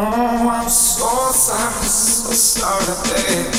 Oh, I'm so sorry, so sorry, babe.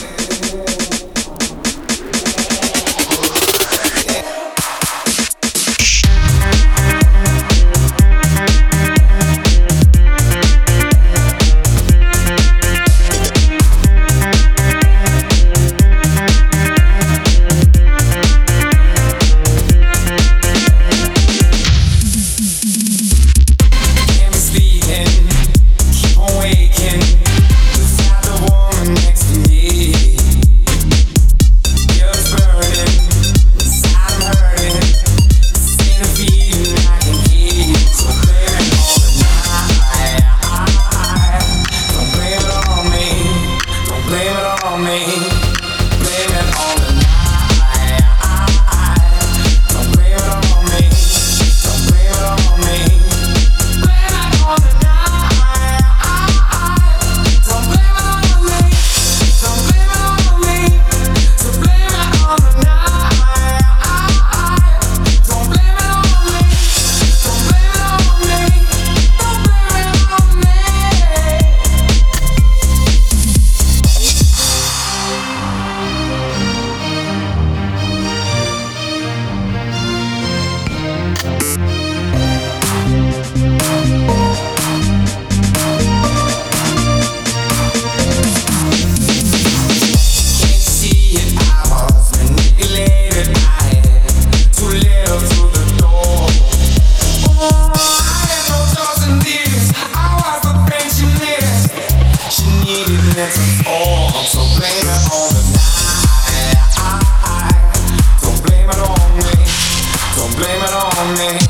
blame it on me.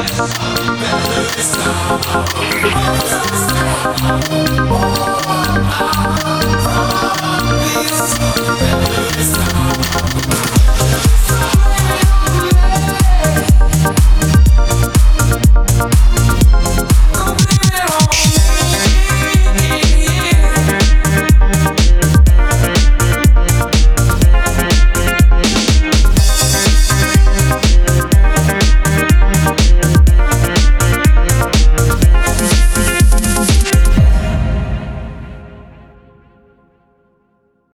Better stop. Better stop.